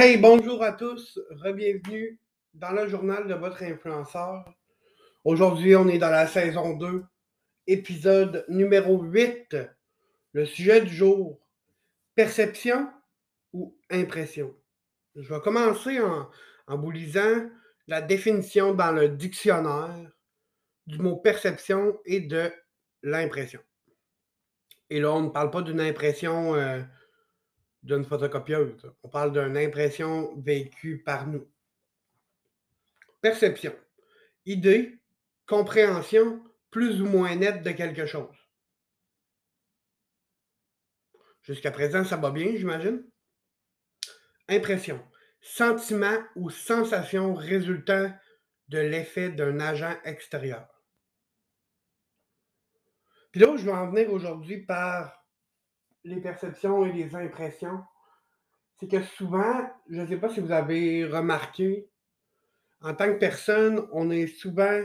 Hey, bonjour à tous, bienvenue dans le journal de votre influenceur. Aujourd'hui, on est dans la saison 2, épisode numéro 8. Le sujet du jour, perception ou impression? Je vais commencer en, en vous lisant la définition dans le dictionnaire du mot perception et de l'impression. Et là, on ne parle pas d'une impression euh, d'une photocopieuse. On parle d'une impression vécue par nous. Perception. Idée, compréhension plus ou moins nette de quelque chose. Jusqu'à présent, ça va bien, j'imagine. Impression. Sentiment ou sensation résultant de l'effet d'un agent extérieur. Puis là, je vais en venir aujourd'hui par les perceptions et les impressions. C'est que souvent, je ne sais pas si vous avez remarqué, en tant que personne, on est souvent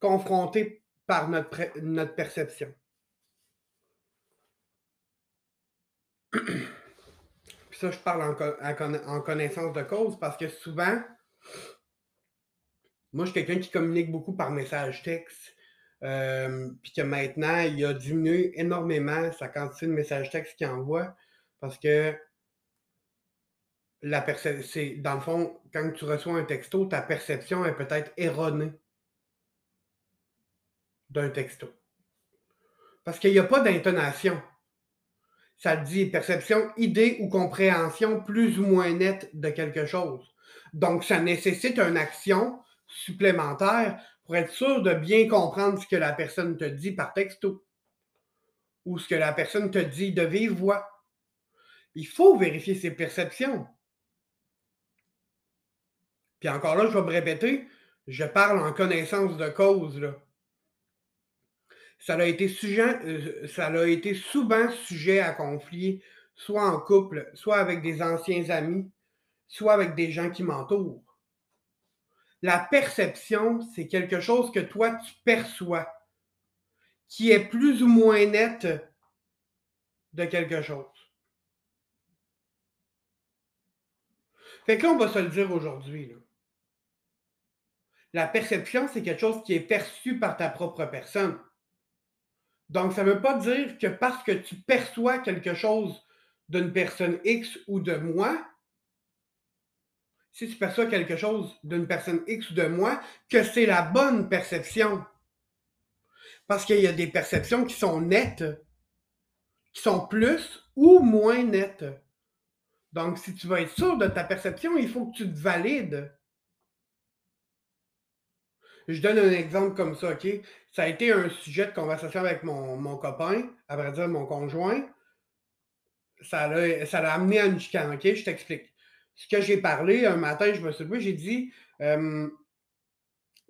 confronté par notre, notre perception. Puis ça, je parle en, en, connaissance de cause parce que souvent, moi, je suis quelqu'un qui communique beaucoup par message texte. Euh, puis que maintenant, il a diminué énormément sa quantité de messages textes qu'il envoie parce que la c'est dans le fond, quand tu reçois un texto, ta perception est peut-être erronée d'un texto. Parce qu'il n'y a pas d'intonation. Ça dit perception, idée ou compréhension plus ou moins nette de quelque chose. Donc, ça nécessite une action supplémentaire pour être sûr de bien comprendre ce que la personne te dit par texto ou ce que la personne te dit de vive voix. Il faut vérifier ses perceptions. Puis encore là, je vais me répéter, je parle en connaissance de cause. Là. Ça, été sujet, euh, ça a été souvent sujet à conflit, soit en couple, soit avec des anciens amis, soit avec des gens qui m'entourent. La perception, c'est quelque chose que toi, tu perçois, qui est plus ou moins net de quelque chose. Fait que là, on va se le dire aujourd'hui. La perception, c'est quelque chose qui est perçu par ta propre personne. Donc, ça ne veut pas dire que parce que tu perçois quelque chose d'une personne X ou de moi, si tu perçois quelque chose d'une personne X ou de moi, que c'est la bonne perception. Parce qu'il y a des perceptions qui sont nettes, qui sont plus ou moins nettes. Donc, si tu veux être sûr de ta perception, il faut que tu te valides. Je donne un exemple comme ça, OK? Ça a été un sujet de conversation avec mon, copain, à vrai dire mon conjoint. Ça l'a ça amené à une chicane, OK? Je t'explique ce que j'ai parlé un matin, je me suis levé, j'ai dit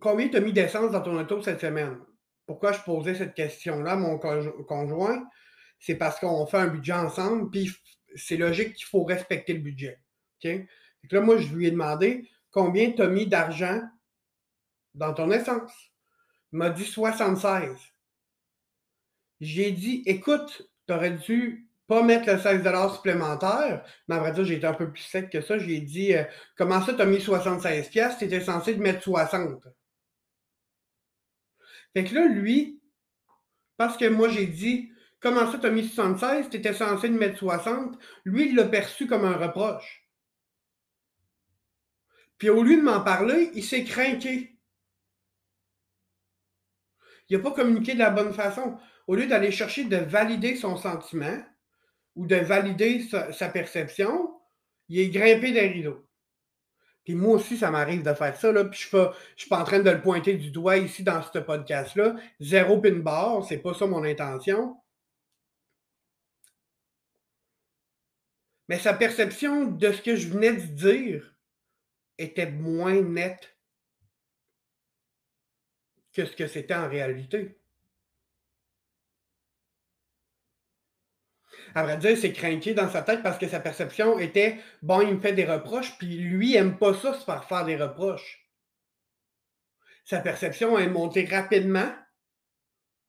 Combien tu as mis d'essence dans ton auto cette semaine? Pourquoi je posais cette question-là à mon conjoint? C'est parce qu'on fait un budget ensemble, puis c'est logique qu'il faut respecter le budget. OK? là, moi, je lui ai demandé combien tu as mis d'argent dans ton essence? Il m'a dit 76. J'ai dit écoute, tu aurais dû mettre le 16 supplémentaire, mais à vrai j'ai été un peu plus sec que ça. J'ai dit euh, Comment ça, tu as mis 76 pièces Tu étais censé te mettre 60. Fait que là, lui, parce que moi j'ai dit Comment ça, tu as mis 76 Tu étais censé te mettre 60 Lui, il l'a perçu comme un reproche. Puis au lieu de m'en parler, il s'est craqué. Il n'a pas communiqué de la bonne façon. Au lieu d'aller chercher de valider son sentiment, ou de valider sa, perception, il est grimpé d'un rideau. Puis moi aussi, ça m'arrive de faire ça, là, puis je ne suis pas en train de le pointer du doigt ici dans ce podcast-là. Zéro pin bar, c'est pas ça mon intention. Mais sa perception de ce que je venais de dire était moins nette que ce que c'était en réalité. À vrai dire, c'est craqué dans sa tête parce que sa perception était bon, il me fait des reproches, puis lui, il n'aime pas ça, se faire faire des reproches. Sa perception est montée rapidement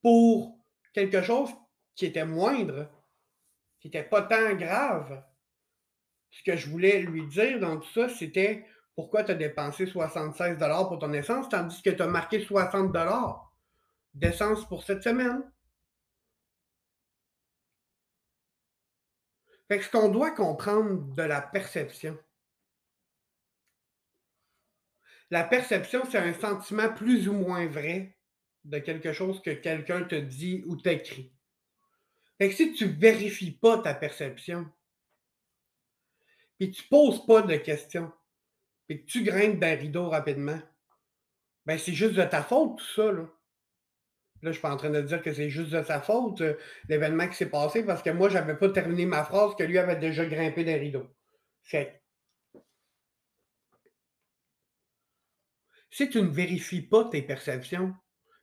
pour quelque chose qui était moindre, qui n'était pas tant grave. ce que je voulais lui dire dans tout ça, c'était pourquoi tu as dépensé 76 pour ton essence, tandis que tu as marqué 60 d'essence pour cette semaine. Fait que ce qu'on doit comprendre de la perception, la perception, c'est un sentiment plus ou moins vrai de quelque chose que quelqu'un te dit ou t'écrit. Fait que si tu vérifies pas ta perception, puis tu poses pas de questions, puis que tu grimpes d'un rideau rapidement, ben c'est juste de ta faute tout ça, là. Là, je suis pas en train de dire que c'est juste de sa faute, euh, l'événement qui s'est passé, parce que moi, j'avais pas terminé ma phrase que lui avait déjà grimpé d'un rideau. Fait si tu ne vérifies pas tes perceptions,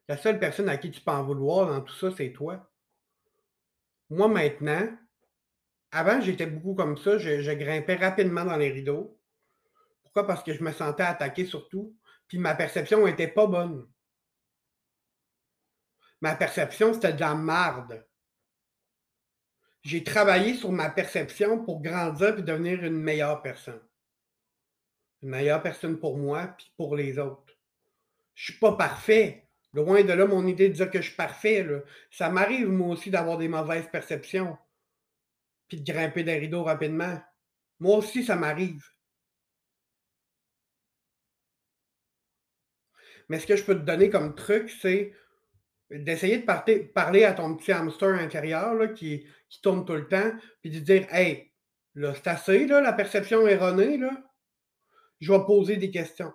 la seule personne à qui tu peux en vouloir dans tout ça, c'est toi. Moi, maintenant, avant, j'étais beaucoup comme ça. Je, grimpais rapidement dans les rideaux. Pourquoi? Parce que je me sentais attaqué surtout. Puis ma perception n'était pas bonne. Ma perception, c'était de la marde. J'ai travaillé sur ma perception pour grandir et devenir une meilleure personne. Une meilleure personne pour moi puis pour les autres. Je suis pas parfait. Loin de là, mon idée de dire que je suis parfait. Ça m'arrive, moi aussi, d'avoir des mauvaises perceptions. Puis de grimper des rideaux rapidement. Moi aussi, ça m'arrive. Mais ce que je peux te donner comme truc, c'est d'essayer de parler à ton petit hamster intérieur qui, qui, tourne tout le temps, puis de dire Hey, là, c'est assez, là, la perception erronée, là. Je vais poser des questions.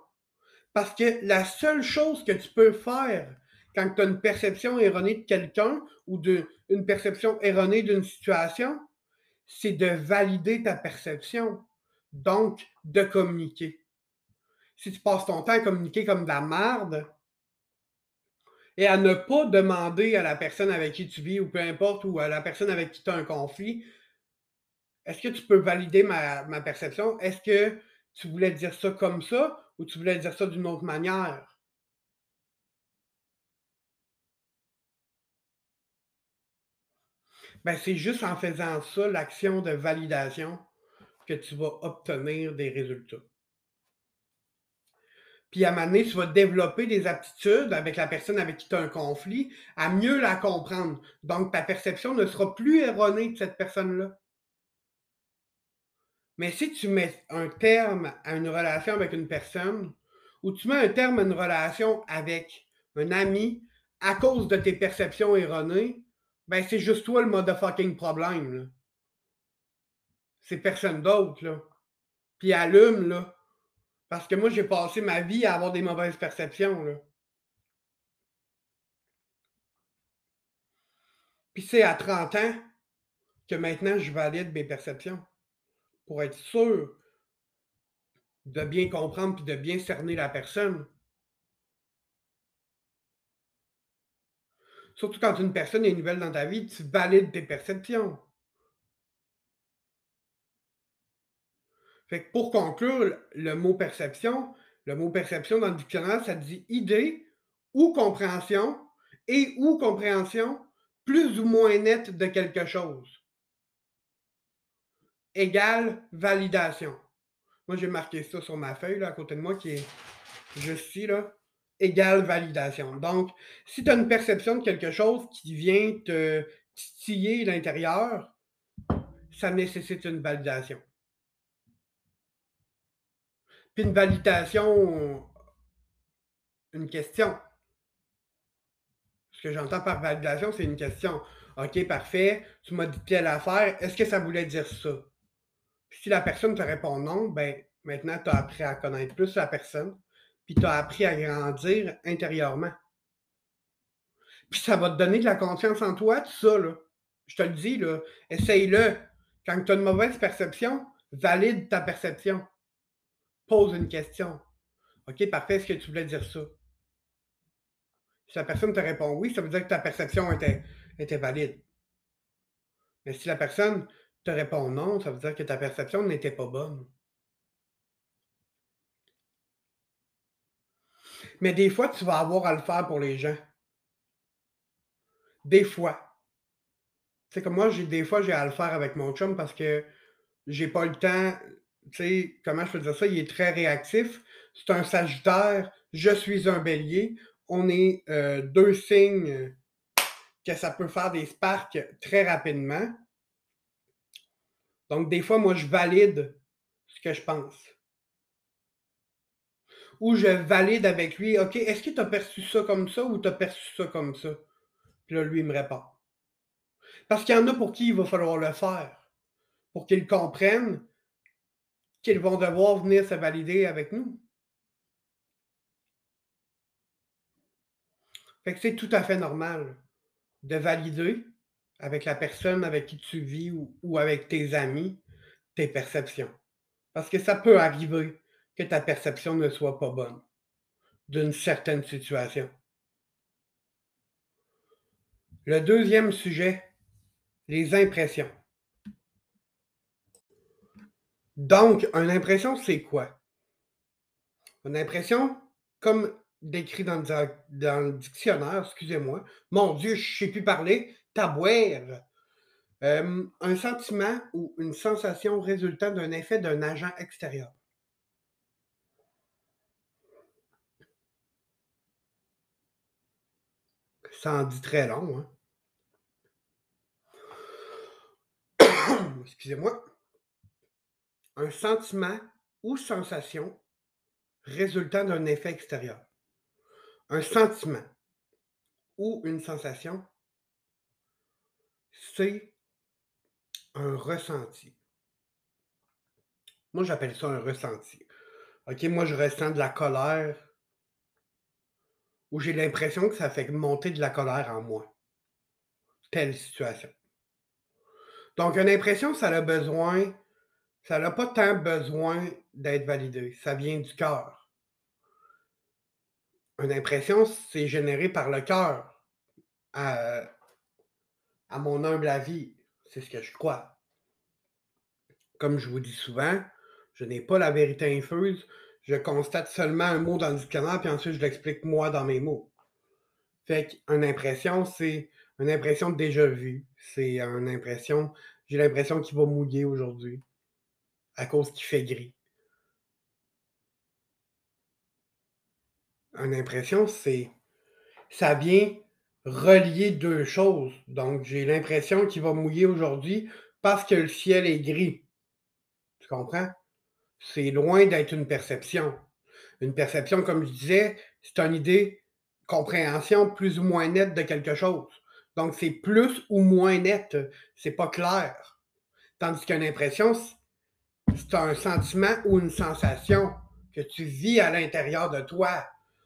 Parce que la seule chose que tu peux faire quand tu as une perception erronée de quelqu'un ou de, une perception erronée d'une situation, c'est de valider ta perception. Donc, de communiquer. Si tu passes ton temps à communiquer comme de la merde et à ne pas demander à la personne avec qui tu vis ou peu importe, ou à la personne avec qui tu as un conflit, est-ce que tu peux valider ma, perception? Est-ce que tu voulais dire ça comme ça ou tu voulais dire ça d'une autre manière? Ben, c'est juste en faisant ça, l'action de validation, que tu vas obtenir des résultats. Puis à un moment donné, tu vas développer des aptitudes avec la personne avec qui tu as un conflit à mieux la comprendre. Donc, ta perception ne sera plus erronée de cette personne-là. Mais si tu mets un terme à une relation avec une personne, ou tu mets un terme à une relation avec un ami à cause de tes perceptions erronées, ben c'est juste toi le motherfucking problème. C'est personne d'autre. Là. Puis allume, là. Parce que moi, j'ai passé ma vie à avoir des mauvaises perceptions. Là. Puis c'est à 30 ans que maintenant je valide mes perceptions pour être sûr de bien comprendre et de bien cerner la personne. Surtout quand une personne est nouvelle dans ta vie, tu valides tes perceptions. Fait que pour conclure, le mot perception, le mot perception dans le dictionnaire, ça dit idée ou compréhension et ou compréhension plus ou moins nette de quelque chose égale validation. Moi, j'ai marqué ça sur ma feuille là, à côté de moi qui est juste ici, là. Égale validation. Donc, si tu as une perception de quelque chose qui vient te titiller l'intérieur, ça nécessite une validation. Puis une validation, une question. Ce que j'entends par validation, c'est une question. OK, parfait, tu m'as dit telle affaire, est-ce que ça voulait dire ça? si la personne te répond non, ben maintenant, tu as appris à connaître plus la personne, puis tu as appris à grandir intérieurement. Puis ça va te donner de la confiance en toi, tout ça. Je te le dis, là. Essaye-le. Quand tu as une mauvaise perception, valide ta perception. Pose une question. OK, parfait, est-ce que tu voulais dire ça? Si la personne te répond oui, ça veut dire que ta perception était, valide. Mais si la personne te répond non, ça veut dire que ta perception n'était pas bonne. Mais des fois, tu vas avoir à le faire pour les gens. Des fois. C'est comme moi, des fois, j'ai à le faire avec mon chum parce que j'ai pas le temps. Comment je peux dire ça? Il est très réactif. C'est un Sagittaire. Je suis un Bélier. On est euh, deux signes que ça peut faire des sparks très rapidement. Donc, des fois, moi, je valide ce que je pense. Ou je valide avec lui, OK, est-ce que tu perçu ça comme ça ou tu as perçu ça comme ça? Puis là, lui, il me répond. Parce qu'il y en a pour qui il va falloir le faire, pour qu'ils comprennent qu'ils vont devoir venir se valider avec nous. Fait c'est tout à fait normal de valider avec la personne avec qui tu vis ou, avec tes amis tes perceptions. Parce que ça peut arriver que ta perception ne soit pas bonne d'une certaine situation. Le deuxième sujet, les impressions. Donc, une impression, c'est quoi? Une impression, comme décrit dans le, dictionnaire, excusez-moi, mon Dieu, je ne sais plus parler, tabouère. Euh, un sentiment ou une sensation résultant d'un effet d'un agent extérieur. Ça en dit très long, hein? Excusez-moi. Un sentiment ou sensation résultant d'un effet extérieur. Un sentiment ou une sensation, c'est un ressenti. Moi, j'appelle ça un ressenti. OK, moi, je ressens de la colère ou j'ai l'impression que ça fait monter de la colère en moi. Telle situation. Donc, une impression, ça a besoin, ça n'a pas tant besoin d'être validé. Ça vient du cœur. Une impression, c'est généré par le cœur. À, mon humble avis, c'est ce que je crois. Comme je vous dis souvent, je n'ai pas la vérité infuse. Je constate seulement un mot dans le dictionnaire, puis ensuite je l'explique moi dans mes mots. Fait qu'une impression, c'est une impression déjà vue. C'est une impression, j'ai l'impression qu'il va mouiller aujourd'hui à cause qu'il fait gris. Une impression, c'est ça vient relier deux choses. Donc, j'ai l'impression qu'il va mouiller aujourd'hui parce que le ciel est gris. Tu comprends? C'est loin d'être une perception. Une perception, comme je disais, c'est une idée, compréhension plus ou moins nette de quelque chose. Donc, c'est plus ou moins net. C'est pas clair. Tandis qu'une impression, c'est un sentiment ou une sensation que tu vis à l'intérieur de toi.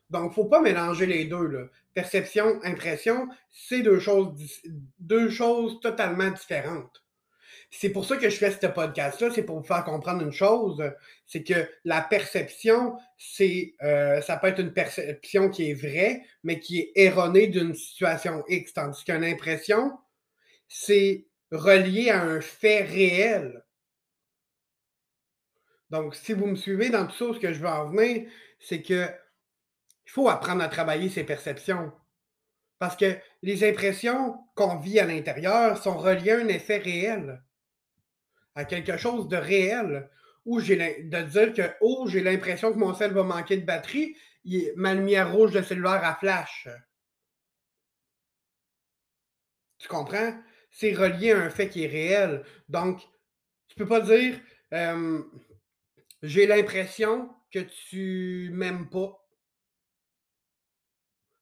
Donc, il ne faut pas mélanger les deux. Perception, impression, c'est deux choses, deux choses totalement différentes. C'est pour ça que je fais ce podcast-là, c'est pour vous faire comprendre une chose, c'est que la perception, c'est euh, ça peut être une perception qui est vraie, mais qui est erronée d'une situation X, tandis qu'une impression, c'est relié à un fait réel. Donc, si vous me suivez dans tout ça, ce que je veux en venir, c'est que il faut apprendre à travailler ses perceptions. Parce que les impressions qu'on vit à l'intérieur sont reliées à un effet réel, à quelque chose de réel, où de dire que oh, j'ai l'impression que mon sel va manquer de batterie, ma lumière rouge de cellulaire à flash. Tu comprends? C'est relié à un fait qui est réel. Donc, tu peux pas dire euh, j'ai l'impression que tu m'aimes pas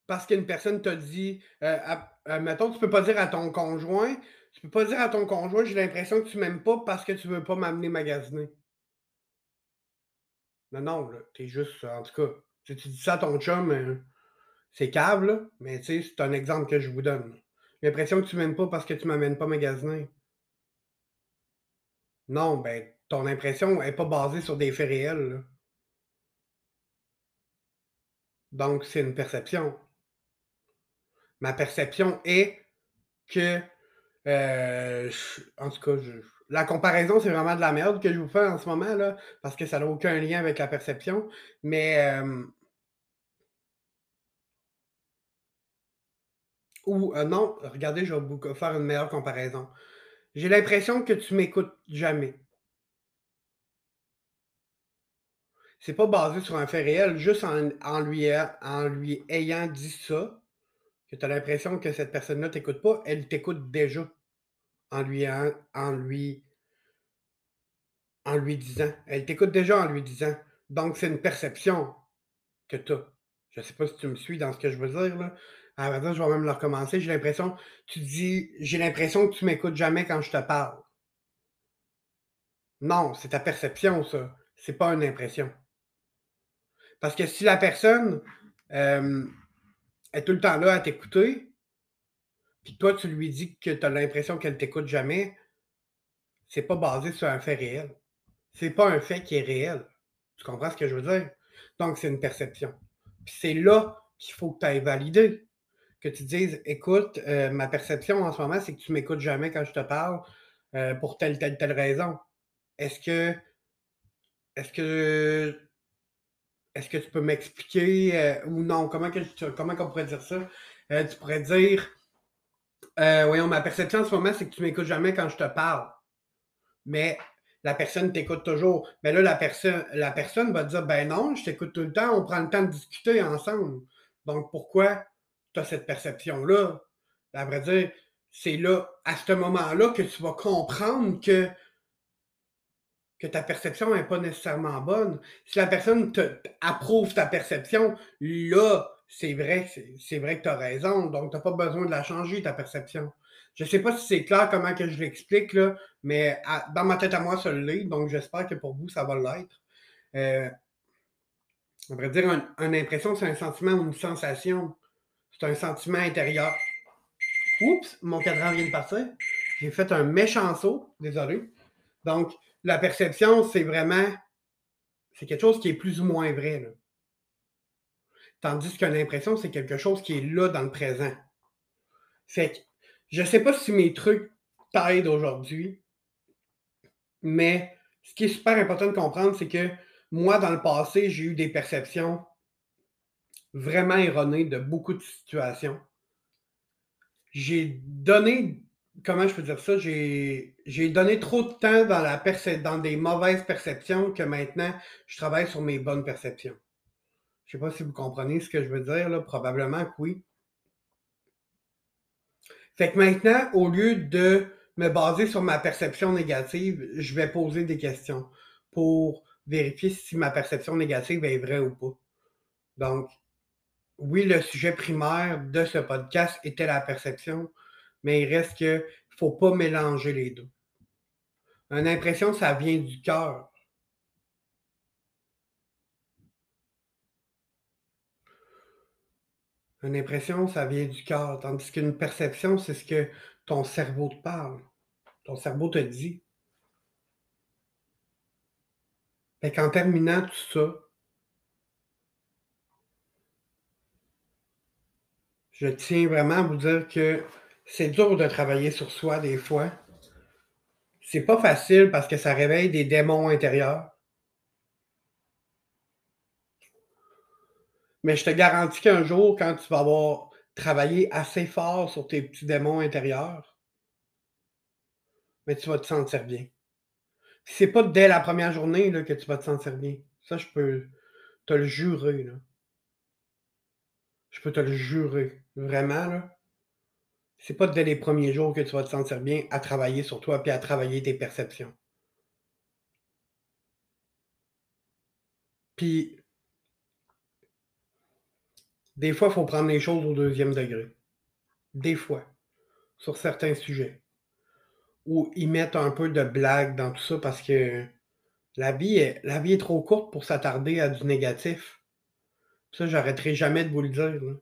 parce qu'une personne t'a dit, euh, mettons, tu peux pas dire à ton conjoint, tu peux pas dire à ton conjoint, j'ai l'impression que tu m'aimes pas parce que tu veux pas m'amener magasiner. Non, non, là, t'es juste, en tout cas, si tu dis ça à ton chum, euh, c'est câble, mais tu sais, c'est un exemple que je vous donne. J'ai l'impression que tu m'aimes pas parce que tu m'amènes pas magasiner. Non, ben, ton impression n'est pas basée sur des faits réels. Donc, c'est une perception ma perception est que, euh, en tout cas, la comparaison, c'est vraiment de la merde que je vous fais en ce moment, là, parce que ça n'a aucun lien avec la perception. Mais. Euh, ou euh, non, regardez, je vais vous faire une meilleure comparaison. J'ai l'impression que tu m'écoutes jamais. C'est pas basé sur un fait réel, juste en, lui, en lui ayant dit ça, que tu as l'impression que cette personne-là t'écoute pas, elle t'écoute déjà en lui, en, lui, en lui disant. Elle t'écoute déjà en lui disant. Donc, c'est une perception que tu as. Je ne sais pas si tu me suis dans ce que je veux dire. Là. À je vais même le recommencer. J'ai l'impression, tu dis, j'ai l'impression que tu m'écoutes jamais quand je te parle. Non, c'est ta perception, ça. C'est pas une impression. Parce que si la personne euh, est tout le temps là à t'écouter, puis toi, tu lui dis que tu as l'impression qu'elle t'écoute jamais, c'est pas basé sur un fait réel. C'est pas un fait qui est réel. Tu comprends ce que je veux dire? Donc, c'est une perception. Puis c'est là qu'il faut que tu ailles valider. Que tu dises, écoute, euh, ma perception en ce moment, c'est que tu m'écoutes jamais quand je te parle euh, pour telle, telle, telle raison. Est-ce que. Est-ce que. Est-ce que tu peux m'expliquer euh, ou non? Comment, comment on pourrait dire ça? tu pourrais dire Voyons, ma perception en ce moment, c'est que tu m'écoutes jamais quand je te parle. Mais la personne t'écoute toujours. Mais là, la personne, la personne va dire Ben non, je t'écoute tout le temps, on prend le temps de discuter ensemble. Donc pourquoi tu as cette perception-là? À vrai dire, c'est là, à ce moment-là, que tu vas comprendre que, que ta perception n'est pas nécessairement bonne. Si la personne approuve ta perception, là, c'est vrai, c'est vrai que tu as raison. Donc, tu n'as pas besoin de la changer, ta perception. Je ne sais pas si c'est clair comment que je l'explique, là, mais dans ma tête à moi, ça l'est. Donc, j'espère que pour vous, ça va l'être. Euh, on pourrait dire une impression, c'est un sentiment ou une sensation. C'est un sentiment intérieur. Oups, mon cadran vient de partir. J'ai fait un méchant saut, désolé. Donc, la perception, c'est vraiment. C'est quelque chose qui est plus ou moins vrai. Tandis qu'une impression, c'est quelque chose qui est là dans le présent. Fait que je ne sais pas si mes trucs t'aident aujourd'hui, mais ce qui est super important de comprendre, c'est que moi, dans le passé, j'ai eu des perceptions vraiment erronées de beaucoup de situations. J'ai donné, comment je peux dire ça, j'ai, donné trop de temps dans, la dans des mauvaises perceptions que maintenant, je travaille sur mes bonnes perceptions. Je ne sais pas si vous comprenez ce que je veux dire, là, probablement que oui. Fait que maintenant, au lieu de me baser sur ma perception négative, je vais poser des questions pour vérifier si ma perception négative est vraie ou pas. Donc, oui, le sujet primaire de ce podcast était la perception, mais il reste que faut pas mélanger les deux. Une impression, ça vient du cœur. Une impression, ça vient du cœur, tandis qu'une perception, c'est ce que ton cerveau te parle. Ton cerveau te dit. Fait qu'en terminant tout ça, je tiens vraiment à vous dire que c'est dur de travailler sur soi des fois. C'est pas facile parce que ça réveille des démons intérieurs. Mais je te garantis qu'un jour, quand tu vas avoir travaillé assez fort sur tes petits démons intérieurs, mais tu vas te sentir bien. C'est pas dès la première journée là, que tu vas te sentir bien. Ça, je peux te le jurer. Là. Je peux te le jurer. Vraiment, là. C'est pas dès les premiers jours que tu vas te sentir bien à travailler sur toi et à travailler tes perceptions. Puis, des fois, il faut prendre les choses au deuxième degré. Des fois. Sur certains sujets. Ou y mettre un peu de blague dans tout ça parce que la vie est, la vie est trop courte pour s'attarder à du négatif. Ça, j'arrêterai jamais de vous le dire.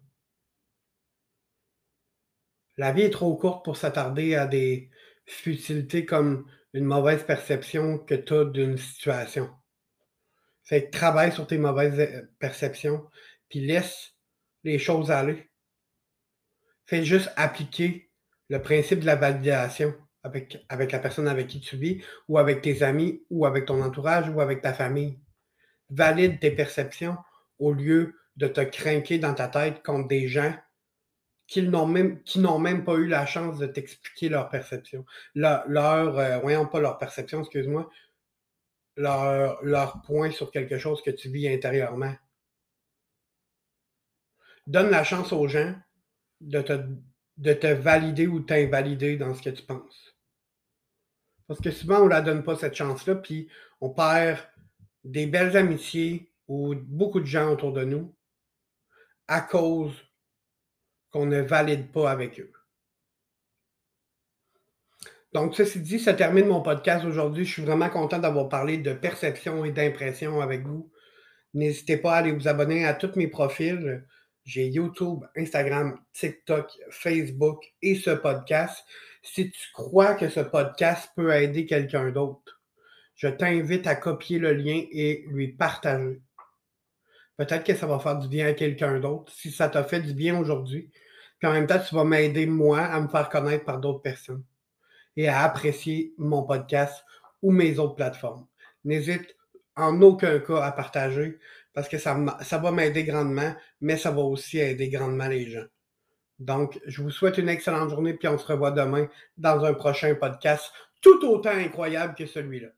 La vie est trop courte pour s'attarder à des futilités comme une mauvaise perception que tu as d'une situation. Fait que travaille sur tes mauvaises euh, perceptions, puis laisse les choses aller. Fais juste appliquer le principe de la validation avec, avec la personne avec qui tu vis, ou avec tes amis, ou avec ton entourage, ou avec ta famille. Valide tes perceptions au lieu de te craquer dans ta tête contre des gens qui n'ont même, qui n'ont même pas eu la chance de t'expliquer leur perception. Leur, leur euh, voyons pas leur perception, excuse-moi, leur, leur point sur quelque chose que tu vis intérieurement. Donne la chance aux gens de te, de te valider ou t'invalider dans ce que tu penses. Parce que souvent, on ne la donne pas cette chance-là, puis on perd des belles amitiés ou beaucoup de gens autour de nous à cause qu'on ne valide pas avec eux. Donc, ceci dit, ça termine mon podcast aujourd'hui. Je suis vraiment content d'avoir parlé de perception et d'impression avec vous. N'hésitez pas à aller vous abonner à tous mes profils. J'ai YouTube, Instagram, TikTok, Facebook et ce podcast. Si tu crois que ce podcast peut aider quelqu'un d'autre, je t'invite à copier le lien et lui partager. Peut-être que ça va faire du bien à quelqu'un d'autre si ça t'a fait du bien aujourd'hui. Puis en même temps, tu vas m'aider, moi, à me faire connaître par d'autres personnes et à apprécier mon podcast ou mes autres plateformes. N'hésite en aucun cas à partager parce que ça, ça va m'aider grandement, mais ça va aussi aider grandement les gens. Donc, je vous souhaite une excellente journée, puis on se revoit demain dans un prochain podcast tout autant incroyable que celui-là.